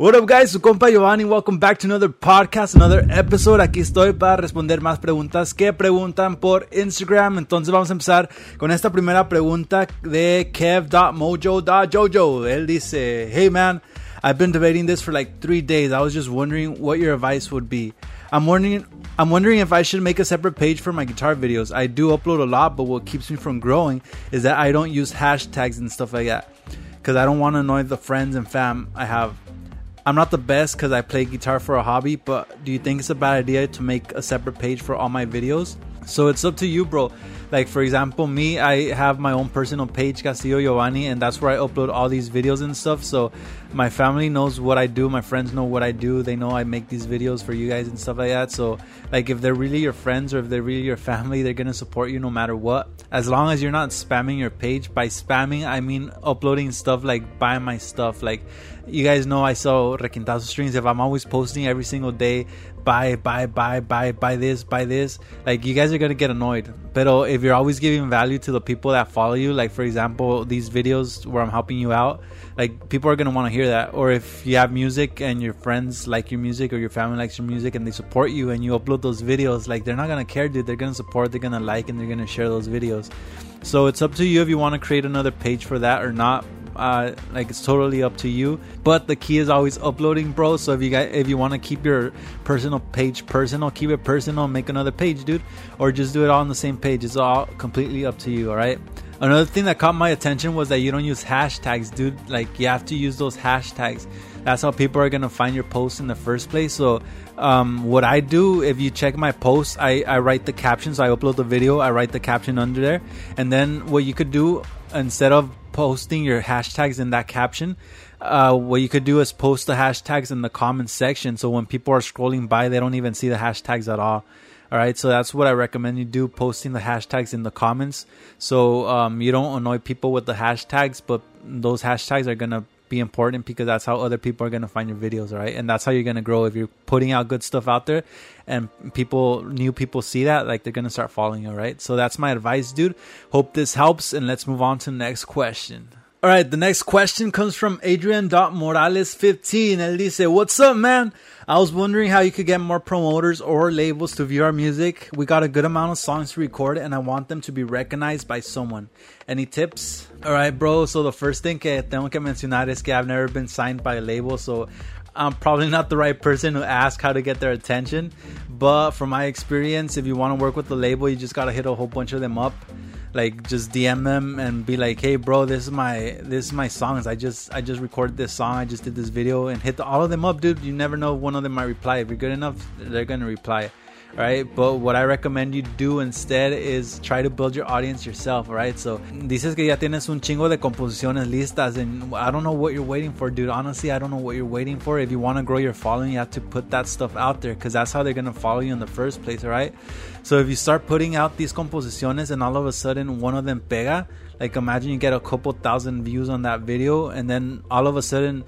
What up, guys? Su compa Giovanni. Welcome back to another podcast, another episode. Aquí estoy para responder más preguntas que preguntan por Instagram. Entonces vamos a empezar con esta primera pregunta de kev.mojo.jojo. Él dice, Hey man, I've been debating this for like three days. I was just wondering what your advice would be. I'm wondering I'm wondering if I should make a separate page for my guitar videos. I do upload a lot, but what keeps me from growing is that I don't use hashtags and stuff like that. Cause I don't want to annoy the friends and fam I have. I'm not the best because I play guitar for a hobby, but do you think it's a bad idea to make a separate page for all my videos? So it's up to you, bro. Like for example, me, I have my own personal page, Castillo Giovanni, and that's where I upload all these videos and stuff. So my family knows what I do, my friends know what I do. They know I make these videos for you guys and stuff like that. So like if they're really your friends or if they're really your family, they're gonna support you no matter what. As long as you're not spamming your page. By spamming, I mean uploading stuff like buy my stuff. Like you guys know I sell Requintazo strings. If I'm always posting every single day, buy, buy, buy, buy, buy this, buy this, like you guys are gonna get annoyed. But if you're always giving value to the people that follow you, like for example, these videos where I'm helping you out, like people are gonna want to hear that. Or if you have music and your friends like your music or your family likes your music and they support you and you upload those videos, like they're not gonna care, dude. They're gonna support, they're gonna like, and they're gonna share those videos. So it's up to you if you want to create another page for that or not uh, like it's totally up to you. But the key is always uploading bro. So if you guys if you want to keep your personal page personal keep it personal make another page dude or just do it all on the same page it's all completely up to you all right? Another thing that caught my attention was that you don't use hashtags dude. Like you have to use those hashtags. That's how people are gonna find your post in the first place. So um, what i do if you check my posts I, I write the captions so i upload the video i write the caption under there. And then what you could do instead of posting your hashtags in that caption, uh, what you could do is post the hashtags in the comment section. So when people are scrolling by, they don't even see the hashtags at all. All right, so that's what I recommend you do: posting the hashtags in the comments, so um, you don't annoy people with the hashtags, but those hashtags are gonna be important because that's how other people are going to find your videos, right? And that's how you're going to grow. If you're putting out good stuff out there and people, new people see that, like they're going to start following you, right? So that's my advice, dude. Hope this helps. And let's move on to the next question. All right, the next question comes from Adrian.morales15. Él dice, What's up, man? I was wondering how you could get more promoters or labels to view our music. We got a good amount of songs to record and I want them to be recognized by someone. Any tips? All right, bro. So the first thing que tengo que mencionar is que I've never been signed by a label, so I'm probably not the right person to ask how to get their attention. But from my experience, if you want to work with the label, you just got to hit a whole bunch of them up like just DM them and be like, "Hey, bro, this is my this is my songs. I just I just recorded this song. I just did this video and hit the, all of them up, dude. You never know one of them might reply. If you're good enough, they're gonna reply." Right? But what I recommend you do instead is try to build your audience yourself, right? So dices que ya tienes un chingo de composiciones listas, and I don't know what you're waiting for, dude. Honestly, I don't know what you're waiting for. If you want to grow your following, you have to put that stuff out there because that's how they're gonna follow you in the first place, right? So if you start putting out these composiciones and all of a sudden one of them pega, like imagine you get a couple thousand views on that video, and then all of a sudden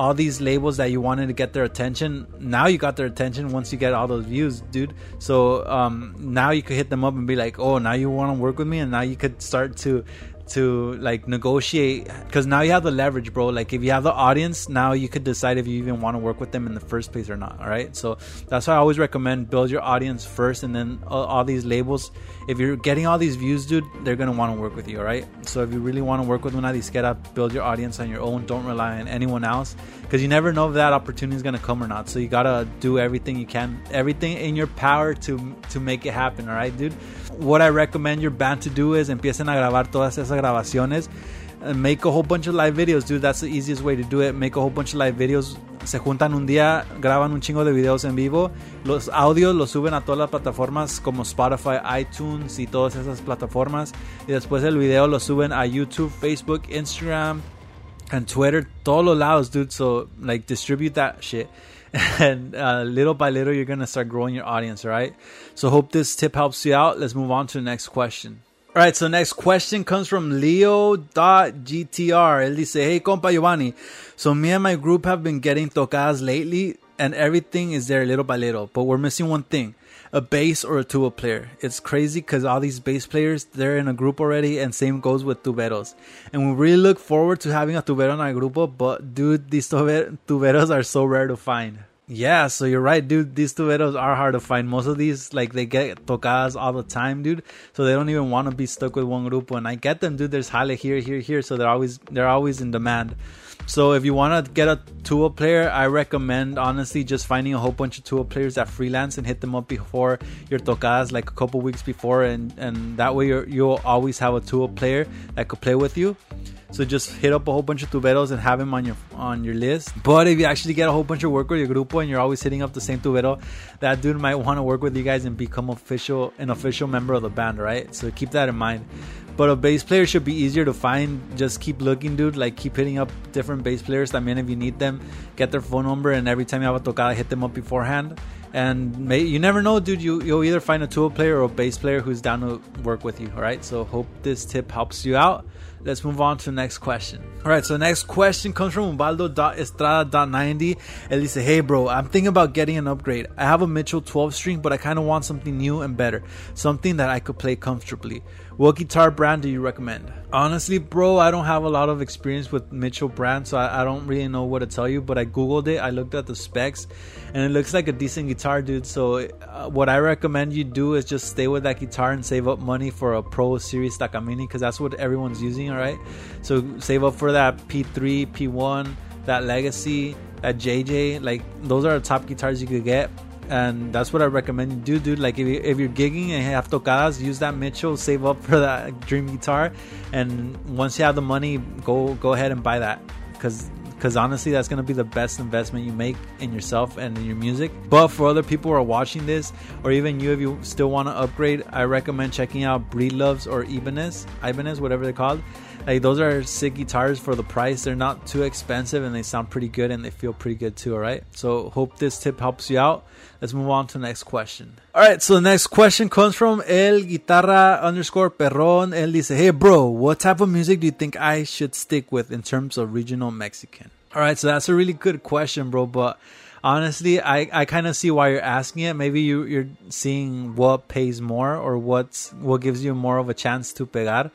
all these labels that you wanted to get their attention now you got their attention once you get all those views dude. So um, now you could hit them up and be like oh now you want to work with me and now you could start to to like negotiate because now you have the leverage bro. Like if you have the audience now you could decide if you even want to work with them in the first place or not all right so that's why i always recommend build your audience first and then all, all these labels if you're getting all these views dude they're gonna want to work with you all right so if you really want to work with una disquera build your audience on your own. Don't rely on anyone else because you never know if that opportunity is gonna come or not. So you gotta do everything you can everything in your power to to make it happen all right dude what i recommend your band to do is empiecen a grabar todas esas grabaciones. Make a whole bunch of live videos, dude. That's the easiest way to do it. Make a whole bunch of live videos. Se juntan un día, graban un chingo de videos en vivo. Los audios los suben a todas las plataformas como Spotify, iTunes y todas esas plataformas. Y después el video lo suben a YouTube, Facebook, Instagram, and Twitter. Todos los lados, dude. So, like, distribute that shit. and uh, little by little you're gonna start growing your audience right so hope this tip helps you out let's move on to the next question all right, so next question comes from Leo.gtr. Él dice, Hey, compa Giovanni. So me and my group have been getting tocadas lately, and everything is there little by little, but we're missing one thing. A bass or a tuba player. It's crazy because all these bass players they're in a group already, and same goes with tuberos. And we really look forward to having a tubero in our grupo, but dude, these tuberos are so rare to find. Yeah, so you're right, dude. These tuberos are hard to find. Most of these, like, they get tocadas all the time, dude. So they don't even want to be stuck with one grupo. And I get them, dude. There's jale here, here, here. So they're always they're always in demand. So if you want to get a tuba player, I recommend honestly just finding a whole bunch of tuba players that freelance and hit them up before your tocadas, like a couple weeks before, and and that way you will always have a tuba player that could play with you. So just hit up a whole bunch of tuberos and have them on your on your list. But if you actually get a whole bunch of work with your grupo and you're always hitting up the same tubero, that dude might want to work with you guys and become official an official member of the band, right? So keep that in mind. But a bass player should be easier to find. Just keep looking, dude. Like keep hitting up different bass players. I mean, if you need them, get their phone number, and every time you have a tocada, hit them up beforehand. And may, you never know, dude. You you'll either find a tuba player or a bass player who's down to work with you. All right. So hope this tip helps you out. Let's move on to the next question. All right, so the next question comes from Ubaldo.estrada.90. Él dice, Hey bro, I'm thinking about getting an upgrade. I have a Mitchell 12 string, but I kind of want something new and better. Something that I could play comfortably. What guitar brand do you recommend? Honestly, bro, I don't have a lot of experience with Mitchell brand, so I, I, don't really know what to tell you. But I googled it, I looked at the specs, and it looks like a decent guitar, dude. So uh, what I recommend you do is just stay with that guitar and save up money for a Pro Series Takamine because that's what everyone's using, all right? So save up for that P3, P1, that Legacy, that JJ. Like those are the top guitars you could get and that's what I recommend you do, dude. Like if, you, if you're gigging and have tocadas, use that Mitchell, save up for that dream guitar, and once you have the money, go go ahead and buy that. Because because honestly that's to be the best investment you make in yourself and in your music. But for other people who are watching this or even you if you still want to upgrade i recommend checking out breedloves or ibanez ibanez whatever they're called like those are sick guitars for the price. They're not too expensive and they sound pretty good and they feel pretty good too. All right. So hope this tip helps you out. Let's move on to the next question. All right. So the next question comes from El Guitarra underscore Perron. El dice, Hey bro, what type of music do you think I should stick with in terms of regional Mexican? All right. So that's a really good question, bro. But honestly, I, I kind of see why you're asking it. Maybe you, you're seeing what pays more or what's what gives you more of a chance to pegar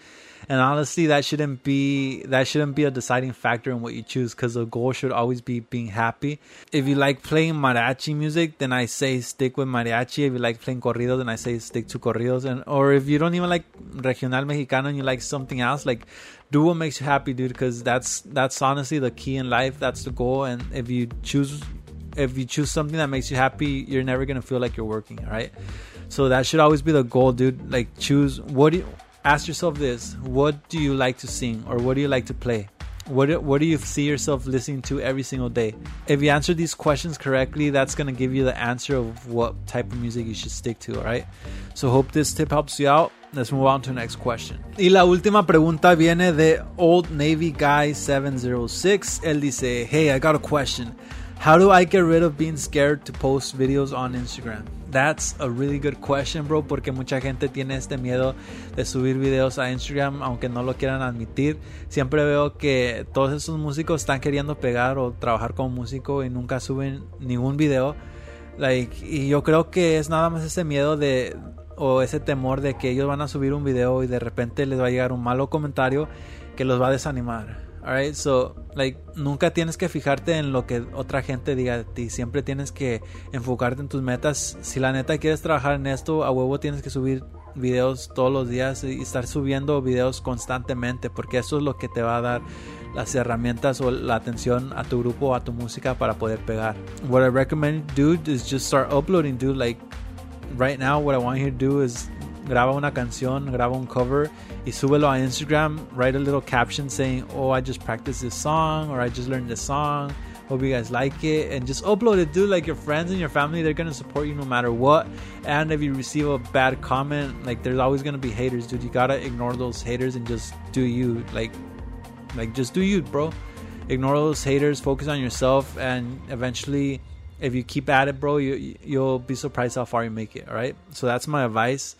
and honestly that shouldn't be that shouldn't be a deciding factor in what you choose because the goal should always be being happy. If you like playing mariachi music then i say stick with mariachi. If you like playing corridos then i say stick to corridos. And or if you don't even like regional mexicano and you like something else like do what makes you happy dude because that's that's honestly the key in life. That's the goal. And if you choose if you choose something that makes you happy you're never gonna feel like you're working right? So that should always be the goal dude. Like choose what do you ask yourself this what do you like to sing or what do you like to play what, what do you see yourself listening to every single day? If you answer these questions correctly, that's going to give you the answer of what type of music you should stick to, all right? So hope this tip helps you out. Let's move on to the next question. Y la última pregunta viene de Old Navy Guy 706. Él dice, "Hey, I got a question. How do I get rid of being scared to post videos on Instagram?" That's a really good question, bro, porque mucha gente tiene este miedo de subir videos a Instagram, aunque no lo quieran admitir. Siempre veo que todos esos músicos están queriendo pegar o trabajar como músico y nunca suben ningún video. Like, y yo creo que es nada más ese miedo de o ese temor de que ellos van a subir un video y de repente les va a llegar un malo comentario que los va a desanimar. Alright, so, like, nunca tienes que fijarte en lo que otra gente diga de ti. Siempre tienes que enfocarte en tus metas. Si la neta quieres trabajar en esto, a huevo tienes que subir videos todos los días y estar subiendo videos constantemente, porque eso es lo que te va a dar las herramientas o la atención a tu grupo o a tu música para poder pegar. What I recommend, dude, is just start uploading, dude. Like, right now, what I want you to do is graba una canción, graba un cover súbelo a Instagram. Write a little caption saying, "Oh, I just practiced this song," or "I just learned this song." Hope you guys like it and just upload it, dude. Like your friends and your family, they're gonna support you no matter what. And if you receive a bad comment, like there's always gonna be haters, dude. You gotta ignore those haters and just do you. Like, like just do you, bro. Ignore those haters. Focus on yourself, and eventually, if you keep at it, bro, you you'll be surprised how far you make it. All right. So that's my advice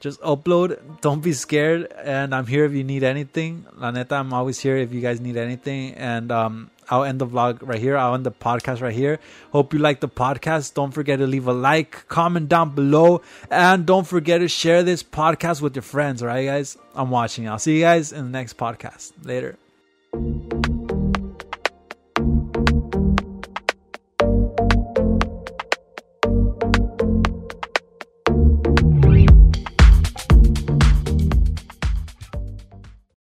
just upload. Don't be scared. And I'm here if you need anything. La neta, I'm always here if you guys need anything. And um, I'll end the vlog right here. I'll end the podcast right here. Hope you like the podcast. Don't forget to leave a like, comment down below, and don't forget to share this podcast with your friends. All right, guys. I'm watching. I'll see you guys in the next podcast. Later.